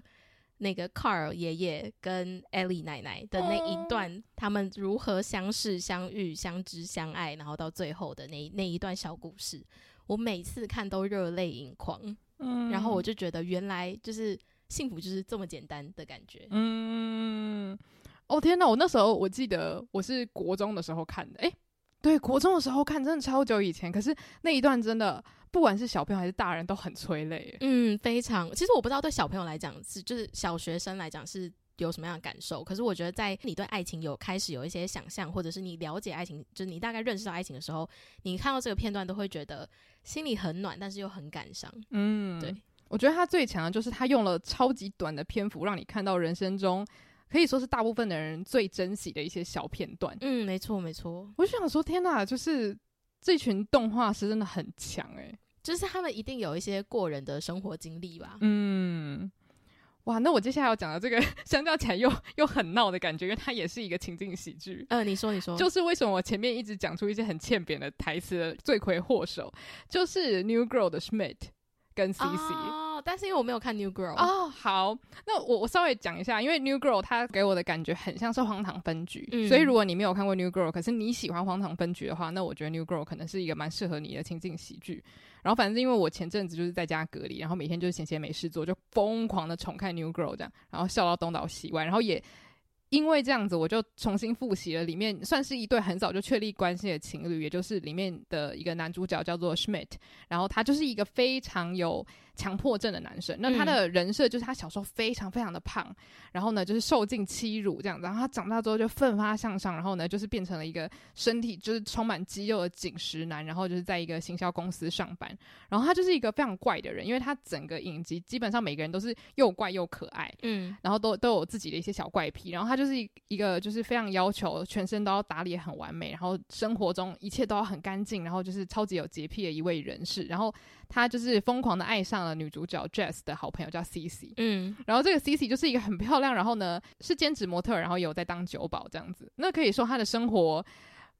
那个 Carl 爷爷跟 Ellie 奶奶的那一段，他们如何相识、相遇、相知、相爱，然后到最后的那那一段小故事，我每次看都热泪盈眶。嗯，然后我就觉得原来就是幸福就是这么简单的感觉。嗯，哦天哪！我那时候我记得我是国中的时候看的，诶，对，国中的时候看，真的超久以前。可是那一段真的。不管是小朋友还是大人都很催泪，嗯，非常。其实我不知道对小朋友来讲是，就是小学生来讲是有什么样的感受。可是我觉得，在你对爱情有开始有一些想象，或者是你了解爱情，就是你大概认识到爱情的时候，你看到这个片段都会觉得心里很暖，但是又很感伤。嗯，对。我觉得他最强的就是他用了超级短的篇幅，让你看到人生中可以说是大部分的人最珍惜的一些小片段。嗯，没错，没错。我就想说，天哪，就是。这群动画师真的很强诶、欸，就是他们一定有一些过人的生活经历吧。嗯，哇，那我接下来要讲的这个，相较起来又又很闹的感觉，因为它也是一个情境喜剧。嗯、呃，你说，你说，就是为什么我前面一直讲出一些很欠扁的台词的罪魁祸首，就是 New Girl 的 Schmidt 跟 CC。哦但是因为我没有看 New Girl 哦，好，那我我稍微讲一下，因为 New Girl 它给我的感觉很像是荒唐分局，嗯，所以如果你没有看过 New Girl，可是你喜欢荒唐分局的话，那我觉得 New Girl 可能是一个蛮适合你的情境喜剧。然后反正因为我前阵子就是在家隔离，然后每天就是闲闲没事做，就疯狂的重看 New Girl 这样，然后笑到东倒西歪，然后也。因为这样子，我就重新复习了里面算是一对很早就确立关系的情侣，也就是里面的一个男主角叫做 Schmidt，然后他就是一个非常有强迫症的男生。那他的人设就是他小时候非常非常的胖，然后呢就是受尽欺辱这样子，然后他长大之后就奋发向上，然后呢就是变成了一个身体就是充满肌肉的紧实男，然后就是在一个行销公司上班。然后他就是一个非常怪的人，因为他整个影集基本上每个人都是又怪又可爱，嗯，然后都都有自己的一些小怪癖，然后他。就是一个就是非常要求全身都要打理很完美，然后生活中一切都要很干净，然后就是超级有洁癖的一位人士。然后他就是疯狂的爱上了女主角 Jess 的好朋友叫 Cici，嗯，然后这个 Cici 就是一个很漂亮，然后呢是兼职模特，然后有在当酒保这样子。那可以说她的生活。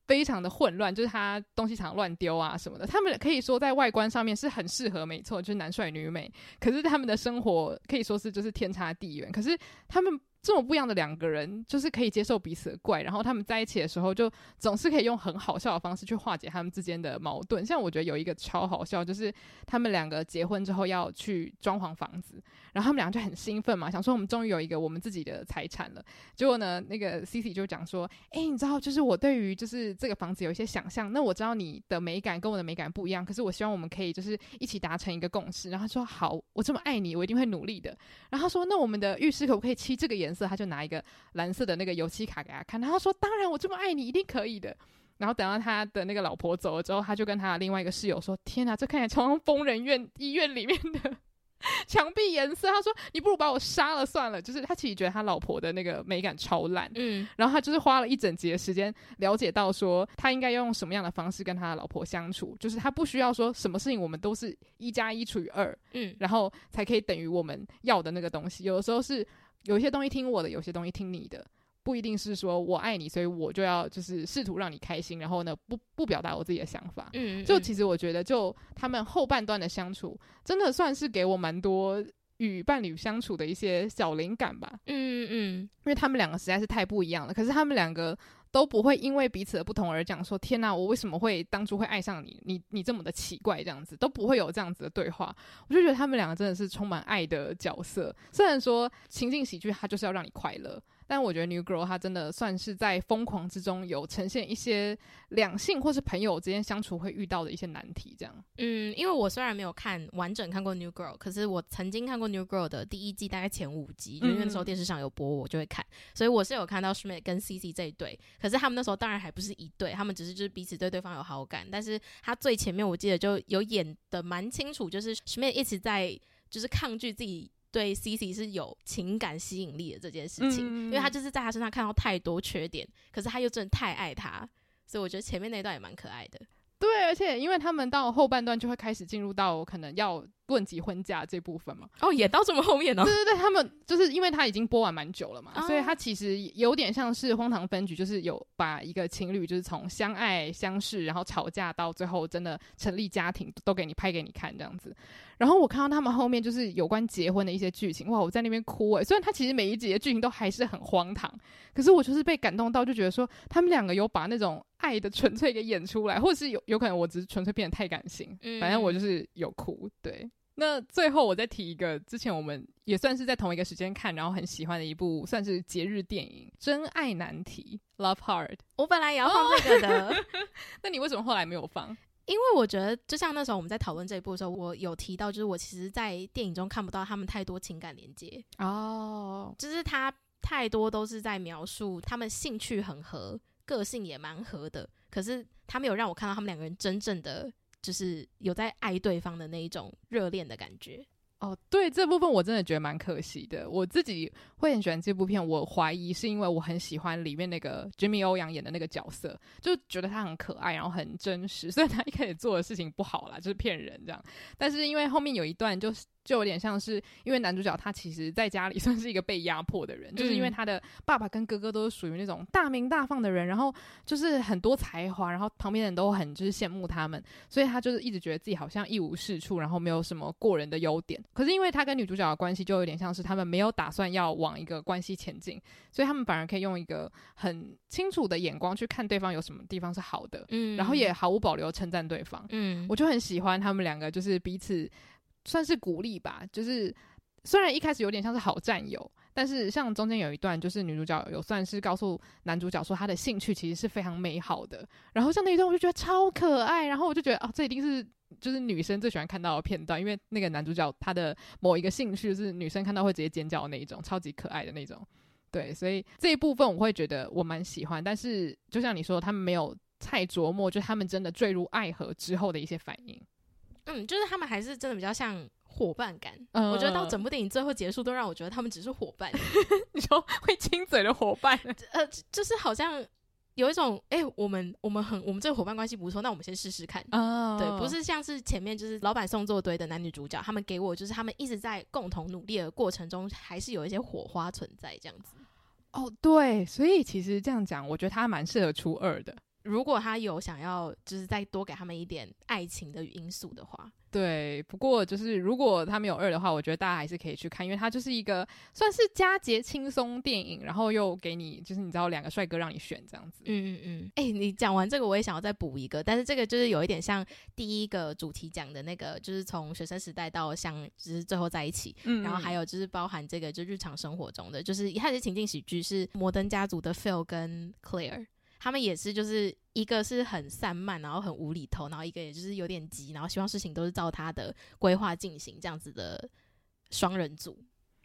非常的混乱，就是她东西常乱丢啊什么的。他们可以说在外观上面是很适合，没错，就是男帅女美。可是他们的生活可以说是就是天差地远。可是他们这么不一样的两个人，就是可以接受彼此的怪，然后他们在一起的时候，就总是可以用很好笑的方式去化解他们之间的矛盾。像我觉得有一个超好笑，就是他们两个结婚之后要去装潢房子，然后他们两个就很兴奋嘛，想说我们终于有一个我们自己的财产了。结果呢，那个 C C 就讲说：“哎，你知道，就是我对于就是这个房子有一些想象。那我知道你的美感跟我的美感不一样，可是我希望我们可以就是一起达成一个共识。”然后他说：“好，我这么爱你，我一定会努力的。”然后说：“那我们的浴室可不可以漆这个颜色？”色，他就拿一个蓝色的那个油漆卡给他看，然后说：“当然，我这么爱你，一定可以的。”然后等到他的那个老婆走了之后，他就跟他的另外一个室友说：“天哪，这看起来超像疯人院医院里面的。”墙壁颜色，他说：“你不如把我杀了算了。”就是他其实觉得他老婆的那个美感超烂，嗯，然后他就是花了一整集的时间了解到说他应该要用什么样的方式跟他的老婆相处，就是他不需要说什么事情我们都是一加一除以二，嗯，然后才可以等于我们要的那个东西。有的时候是有些东西听我的，有些东西听你的。不一定是说我爱你，所以我就要就是试图让你开心，然后呢，不不表达我自己的想法。嗯，嗯，就其实我觉得，就他们后半段的相处，真的算是给我蛮多与伴侣相处的一些小灵感吧。嗯嗯，因为他们两个实在是太不一样了。可是他们两个都不会因为彼此的不同而讲说：“天哪，我为什么会当初会爱上你？你你这么的奇怪，这样子都不会有这样子的对话。”我就觉得他们两个真的是充满爱的角色。虽然说情境喜剧，它就是要让你快乐。但我觉得 New Girl 它真的算是在疯狂之中有呈现一些两性或是朋友之间相处会遇到的一些难题，这样。嗯，因为我虽然没有看完整看过 New Girl，可是我曾经看过 New Girl 的第一季，大概前五集，因为那时候电视上有播，我就会看，所以我是有看到 Schmidt 跟 Cici 这一对。可是他们那时候当然还不是一对，他们只是就是彼此对对方有好感。但是他最前面我记得就有演的蛮清楚，就是 Schmidt 一直在就是抗拒自己。对 Cici 是有情感吸引力的这件事情，嗯，因为他就是在他身上看到太多缺点，可是他又真的太爱他，所以我觉得前面那段也蛮可爱的。对，而且因为他们到后半段就会开始进入到可能要论及婚嫁这部分嘛。哦，也到这么后面哦。对对对，他们就是因为他已经播完蛮久了嘛，哦，所以他其实有点像是荒唐分局，就是有把一个情侣就是从相爱相识，然后吵架到最后真的成立家庭，都给你拍给你看这样子。然后我看到他们后面就是有关结婚的一些剧情，哇！我在那边哭诶。虽然他其实每一集的剧情都还是很荒唐，可是我就是被感动到，就觉得说他们两个有把那种爱的纯粹给演出来，或者是有有可能我只是纯粹变得太感性，反正我就是有哭。对，那最后我再提一个，之前我们也算是在同一个时间看，然后很喜欢的一部算是节日电影《真爱难题》（Love Hard）。我本来也要放这个的，那你为什么后来没有放？因为我觉得，就像那时候我们在讨论这一部的时候，我有提到，就是我其实，在电影中看不到他们太多情感连接哦，就是他太多都是在描述他们兴趣很合，个性也蛮合的，可是他没有让我看到他们两个人真正的就是有在爱对方的那一种热恋的感觉。哦，对，这部分我真的觉得蛮可惜的。我自己会很喜欢这部片，我怀疑是因为我很喜欢里面那个 Jimmy 欧阳演的那个角色，就觉得他很可爱，然后很真实。虽然他一开始做的事情不好啦，就是骗人这样，但是因为后面有一段就是。就有点像是，因为男主角他其实在家里 算是一个被压迫的人，嗯，就是因为他的爸爸跟哥哥都是属于那种大名大放的人，然后就是很多才华，然后旁边人都很就是羡慕他们，所以他就是一直觉得自己好像一无是处，然后没有什么过人的优点。可是因为他跟女主角的关系就有点像是他们没有打算要往一个关系前进，所以他们反而可以用一个很清楚的眼光去看对方有什么地方是好的，嗯，然后也毫无保留称赞对方，嗯，我就很喜欢他们两个就是彼此。算是鼓励吧，就是虽然一开始有点像是好战友，但是像中间有一段，就是女主角有算是告诉男主角说她的兴趣其实是非常美好的，然后像那一段我就觉得超可爱，然后我就觉得哦，这一定是就是女生最喜欢看到的片段，因为那个男主角他的某一个兴趣是女生看到会直接尖叫的那一种，超级可爱的那种，对，所以这一部分我会觉得我蛮喜欢，但是就像你说，他们没有太琢磨，就他们真的坠入爱河之后的一些反应。嗯，就是他们还是真的比较像伙伴感。嗯，我觉得到整部电影最后结束，都让我觉得他们只是伙伴。你说会亲嘴的伙伴？呃，就是好像有一种，哎、欸，我们我们很我们这个伙伴关系不错，那我们先试试看。哦，对，不是像是前面就是老板送作堆的男女主角，他们给我就是他们一直在共同努力的过程中，还是有一些火花存在这样子。哦，对，所以其实这样讲，我觉得他蛮适合初二的。如果他有想要，就是再多给他们一点爱情的因素的话。对，不过就是如果他没有二的话，我觉得大家还是可以去看，因为它就是一个算是佳节轻松电影，然后又给你就是你知道两个帅哥让你选这样子。嗯嗯嗯。哎、欸，你讲完这个，我也想要再补一个，但是这个就是有一点像第一个主题讲的那个，就是从学生时代到像就是最后在一起，嗯，然后还有就是包含这个就日常生活中的，就是一开始情境喜剧是摩登家族的 Phil 跟 Claire。他们也是，就是一个是很散漫，然后很无厘头，然后一个也就是有点急，然后希望事情都是照他的规划进行，这样子的双人组。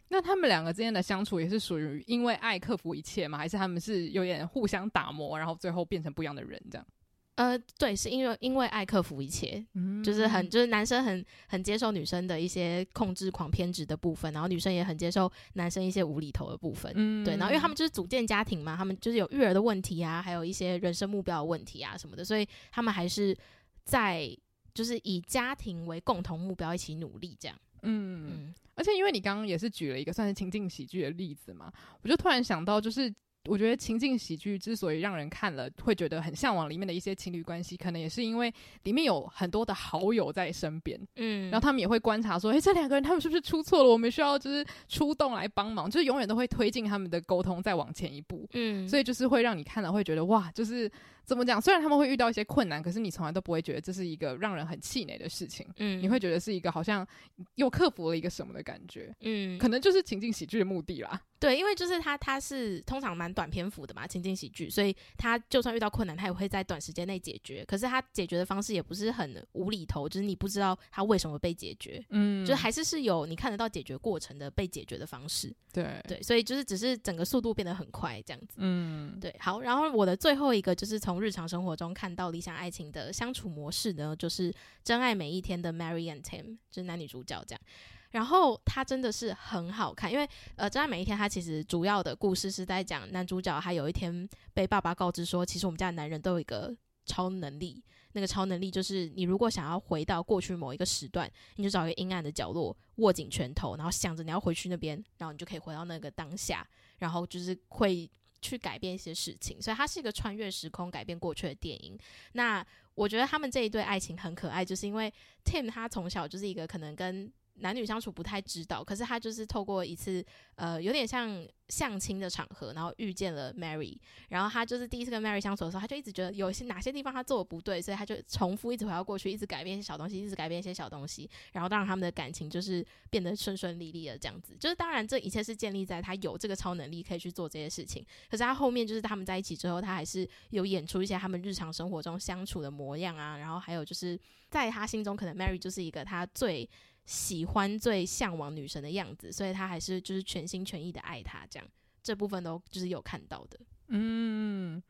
那他们两个之间的相处也是属于因为爱克服一切吗？还是他们是有点互相打磨，然后最后变成不一样的人这样？呃，对，是因为因为爱克服一切，嗯，就是很就是男生很很接受女生的一些控制狂偏执的部分，然后女生也很接受男生一些无厘头的部分，嗯，对，然后因为他们就是组建家庭嘛，他们就是有育儿的问题啊，还有一些人生目标的问题啊什么的，所以他们还是在就是以家庭为共同目标一起努力这样，嗯，嗯，而且因为你刚刚也是举了一个算是情境喜剧的例子嘛，我就突然想到就是。我觉得情境喜剧之所以让人看了会觉得很向往，里面的一些情侣关系，可能也是因为里面有很多的好友在身边，嗯，然后他们也会观察说，哎、欸，这两个人他们是不是出错了？我们需要就是出动来帮忙，就是永远都会推进他们的沟通再往前一步，嗯，所以就是会让你看了会觉得哇，就是。怎么讲？虽然他们会遇到一些困难，可是你从来都不会觉得这是一个让人很气馁的事情。嗯，你会觉得是一个好像又克服了一个什么的感觉。嗯，可能就是情境喜剧的目的啦。对，因为就是他他是通常蛮短篇幅的嘛，情景喜剧，所以他就算遇到困难，他也会在短时间内解决。可是他解决的方式也不是很无厘头，就是你不知道他为什么被解决。嗯，就还是是有你看得到解决过程的被解决的方式。对对，所以就是只是整个速度变得很快这样子。嗯，对。好，然后我的最后一个就是从。从日常生活中看到理想爱情的相处模式呢，就是《真爱每一天》的 Mary and Tim，就是男女主角这样。然后它真的是很好看，因为呃，《真爱每一天》它其实主要的故事是在讲男主角他有一天被爸爸告知说，其实我们家男人都有一个超能力，那个超能力就是你如果想要回到过去某一个时段，你就找一个阴暗的角落，握紧拳头，然后想着你要回去那边，然后你就可以回到那个当下，然后就是会。去改变一些事情，所以它是一个穿越时空、改变过去的电影。那我觉得他们这一对爱情很可爱，就是因为 Tim 他从小就是一个可能跟男女相处不太知道，可是他就是透过一次呃有点像相亲的场合，然后遇见了 Mary，然后他就是第一次跟 Mary 相处的时候，他就一直觉得有些哪些地方他做的不对，所以他就重复一直回到过去，一直改变一些小东西，一直改变一些小东西，然后当然他们的感情就是变得顺顺利利的这样子。就是当然这一切是建立在他有这个超能力可以去做这些事情，可是他后面就是他们在一起之后，他还是有演出一些他们日常生活中相处的模样啊，然后还有就是在他心中可能 Mary 就是一个他最。喜欢最向往女神的样子，所以他还是就是全心全意的爱她，这样这部分都就是有看到的。嗯，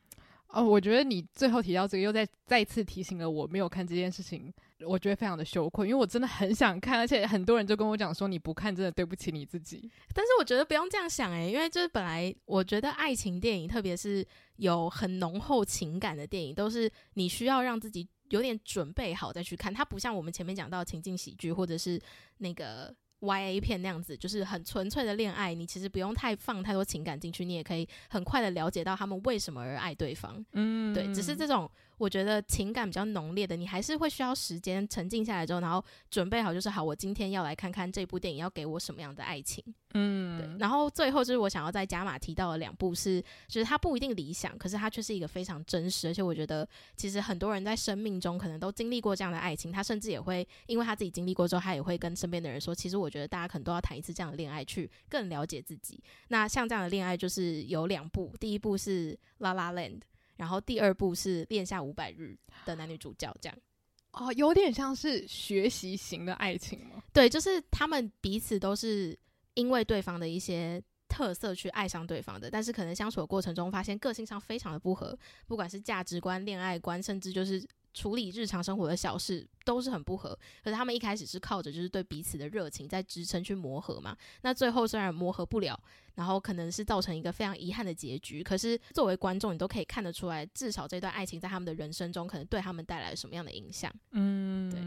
哦，我觉得你最后提到这个，又再再次提醒了我没有看这件事情，我觉得非常的羞愧，因为我真的很想看，而且很多人就跟我讲说，你不看真的对不起你自己。但是我觉得不用这样想诶、欸，因为就是本来我觉得爱情电影，特别是有很浓厚情感的电影，都是你需要让自己。有点准备好再去看，它不像我们前面讲到情境喜剧或者是那个 YA 片那样子，就是很纯粹的恋爱，你其实不用太放太多情感进去，你也可以很快的了解到他们为什么而爱对方。嗯，对，只是这种。我觉得情感比较浓烈的，你还是会需要时间沉静下来之后，然后准备好，就是好，我今天要来看看这部电影要给我什么样的爱情。嗯，对。然后最后就是我想要在加码提到的两部是，就是它不一定理想，可是它却是一个非常真实，而且我觉得其实很多人在生命中可能都经历过这样的爱情，他甚至也会因为他自己经历过之后，他也会跟身边的人说，其实我觉得大家可能都要谈一次这样的恋爱，去更了解自己。那像这样的恋爱就是有两部，第一部是《La La Land》。然后第二部是《恋下五百日》的男女主角，这样哦，有点像是学习型的爱情吗？对，就是他们彼此都是因为对方的一些特色去爱上对方的，但是可能相处的过程中发现个性上非常的不合，不管是价值观、恋爱观，甚至就是。处理日常生活的小事都是很不合，可是他们一开始是靠着就是对彼此的热情在支撑去磨合嘛。那最后虽然磨合不了，然后可能是造成一个非常遗憾的结局。可是作为观众，你都可以看得出来，至少这段爱情在他们的人生中可能对他们带来什么样的影响。嗯，对。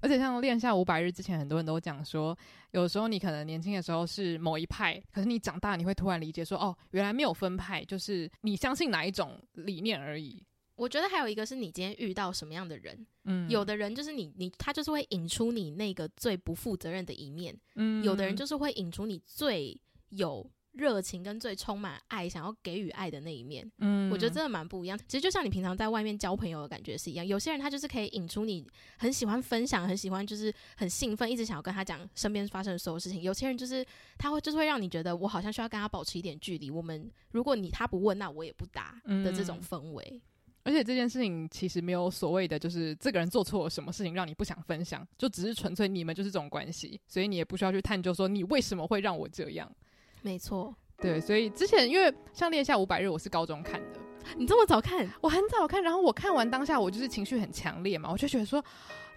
而且像《恋下五百日》之前，很多人都讲说，有时候你可能年轻的时候是某一派，可是你长大你会突然理解说，哦，原来没有分派，就是你相信哪一种理念而已。我觉得还有一个是你今天遇到什么样的人，嗯，有的人就是你你他就是会引出你那个最不负责任的一面，嗯，有的人就是会引出你最有热情跟最充满爱，想要给予爱的那一面，嗯，我觉得真的蛮不一样。其实就像你平常在外面交朋友的感觉是一样，有些人他就是可以引出你很喜欢分享，很喜欢就是很兴奋，一直想要跟他讲身边发生的所有事情。有些人就是他会就是会让你觉得我好像需要跟他保持一点距离。我们如果你他不问，那我也不答的这种氛围。嗯而且这件事情其实没有所谓的，就是这个人做错了什么事情让你不想分享，就只是纯粹你们就是这种关系，所以你也不需要去探究说你为什么会让我这样。没错，对，所以之前因为像《恋下五百日》，我是高中看的，你这么早看？我很早看，然后我看完当下我就是情绪很强烈嘛，我就觉得说，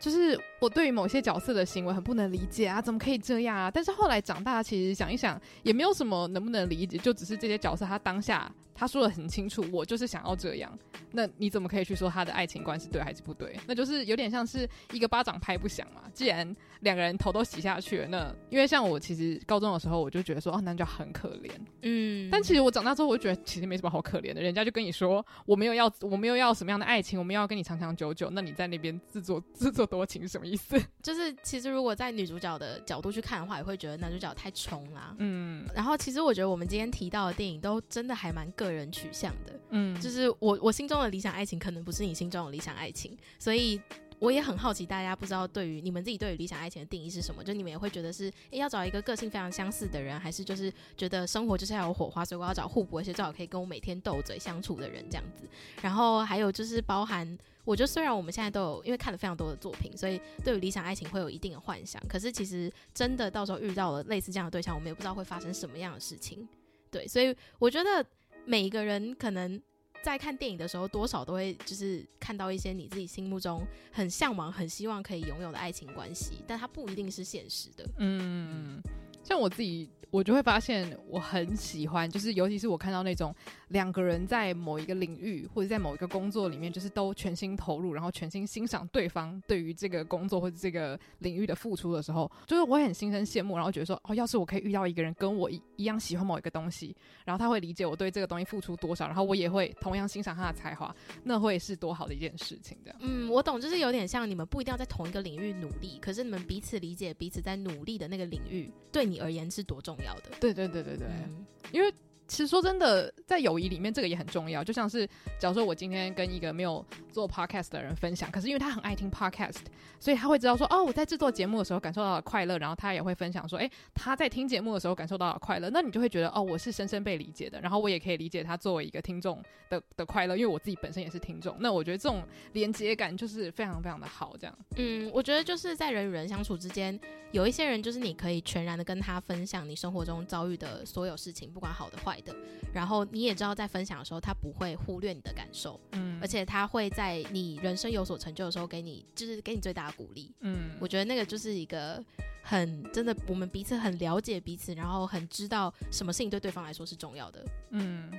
就是我对于某些角色的行为很不能理解啊，怎么可以这样啊？但是后来长大，其实想一想，也没有什么能不能理解，就只是这些角色他当下。他说的很清楚，我就是想要这样。那你怎么可以去说他的爱情观是对还是不对？那就是有点像是一个巴掌拍不响嘛。既然两个人头都洗下去了，那因为像我其实高中的时候，我就觉得说，哦，男主角很可怜。嗯，但其实我长大之后，我就觉得其实没什么好可怜的。人家就跟你说，我没有要，我没有要什么样的爱情，我没有要跟你长长久久。那你在那边自作自作多情是什么意思？就是其实如果在女主角的角度去看的话，也会觉得男主角太穷啦。嗯，然后其实我觉得我们今天提到的电影都真的还蛮个人取向的。嗯，就是我我心中的理想爱情可能不是你心中的理想爱情，所以我也很好奇，大家不知道对于你们自己对于理想爱情的定义是什么？就你们也会觉得是要找一个个性非常相似的人，还是就是觉得生活就是要有火花，所以我要找互补，而且最好可以跟我每天斗嘴相处的人这样子。然后还有就是包含，我觉得虽然我们现在都有因为看了非常多的作品，所以对于理想爱情会有一定的幻想，可是其实真的到时候遇到了类似这样的对象，我们也不知道会发生什么样的事情。对，所以我觉得。每一个人可能在看电影的时候，多少都会就是看到一些你自己心目中很向往、很希望可以拥有的爱情关系，但它不一定是现实的。嗯，像我自己。我就会发现我很喜欢，就是尤其是我看到那种两个人在某一个领域或者在某一个工作里面，就是都全心投入，然后全心欣赏对方对于这个工作或者这个领域的付出的时候，就是我很心生羡慕，然后觉得说，哦，要是我可以遇到一个人跟我一一样喜欢某一个东西，然后他会理解我对这个东西付出多少，然后我也会同样欣赏他的才华，那会是多好的一件事情。这样，嗯，我懂，就是有点像你们不一定要在同一个领域努力，可是你们彼此理解彼此在努力的那个领域，对你而言是多重要的。对对对对对，嗯、因为。其实说真的，在友谊里面，这个也很重要。就像是，假如说我今天跟一个没有做 podcast 的人分享，可是因为他很爱听 podcast，所以他会知道说，哦，我在制作节目的时候感受到了快乐，然后他也会分享说，诶，他在听节目的时候感受到了快乐。那你就会觉得，哦，我是深深被理解的，然后我也可以理解他作为一个听众的的快乐，因为我自己本身也是听众。那我觉得这种连接感就是非常非常的好。这样，嗯，我觉得就是在人与人相处之间，有一些人就是你可以全然的跟他分享你生活中遭遇的所有事情，不管好的坏的。然后你也知道，在分享的时候，他不会忽略你的感受，嗯，而且他会在你人生有所成就的时候，给你就是给你最大的鼓励，嗯，我觉得那个就是一个很真的，我们彼此很了解彼此，然后很知道什么事情对对方来说是重要的，嗯。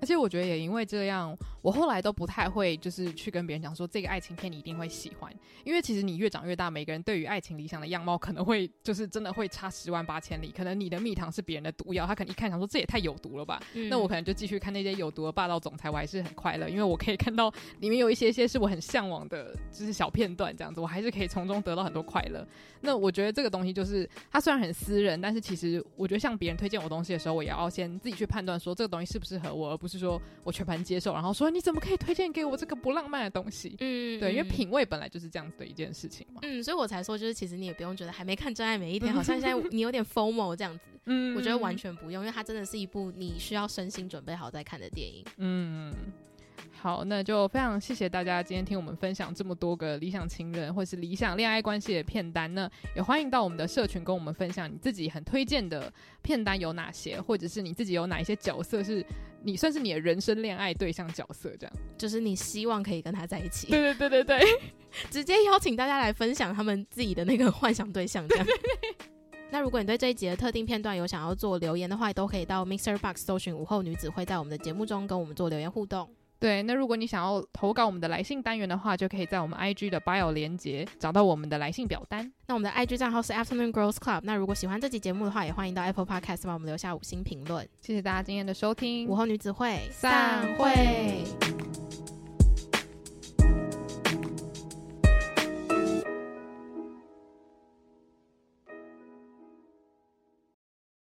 而且我觉得也因为这样，我后来都不太会就是去跟别人讲说这个爱情片你一定会喜欢，因为其实你越长越大，每个人对于爱情理想的样貌可能会就是真的会差十万八千里。可能你的蜜糖是别人的毒药，他可能一看想说这也太有毒了吧？嗯、那我可能就继续看那些有毒的霸道总裁，我还是很快乐，因为我可以看到里面有一些些是我很向往的，就是小片段这样子，我还是可以从中得到很多快乐。那我觉得这个东西就是它虽然很私人，但是其实我觉得向别人推荐我东西的时候，我也要先自己去判断说这个东西适不适合我，而不是说我全盘接受，然后说你怎么可以推荐给我这个不浪漫的东西？嗯，对，因为品味本来就是这样子的一件事情嘛。嗯，所以我才说，就是其实你也不用觉得还没看《真爱每一天》，好像现在你有点 FOMO 这样子。嗯，我觉得完全不用，因为它真的是一部你需要身心准备好再看的电影。嗯。好，那就非常谢谢大家今天听我们分享这么多个理想情人或是理想恋爱关系的片单呢，也欢迎到我们的社群跟我们分享你自己很推荐的片单有哪些，或者是你自己有哪一些角色是你算是你的人生恋爱对象角色，这样就是你希望可以跟他在一起。对对对对对，直接邀请大家来分享他们自己的那个 幻想对象，这样。那如果你对这一集的特定片段有想要做留言的话，都可以到 Mixer Box 搜寻午后女子会，在我们的节目中跟我们做留言互动。对，那如果你想要投稿我们的来信单元的话，就可以在我们 IG 的 bio 连接找到我们的来信表单。那我们的 IG 账号是 Afternoon Girls Club。那如果喜欢这期节目的话，也欢迎到 Apple Podcast 帮我们留下五星评论。谢谢大家今天的收听，午后女子会散会。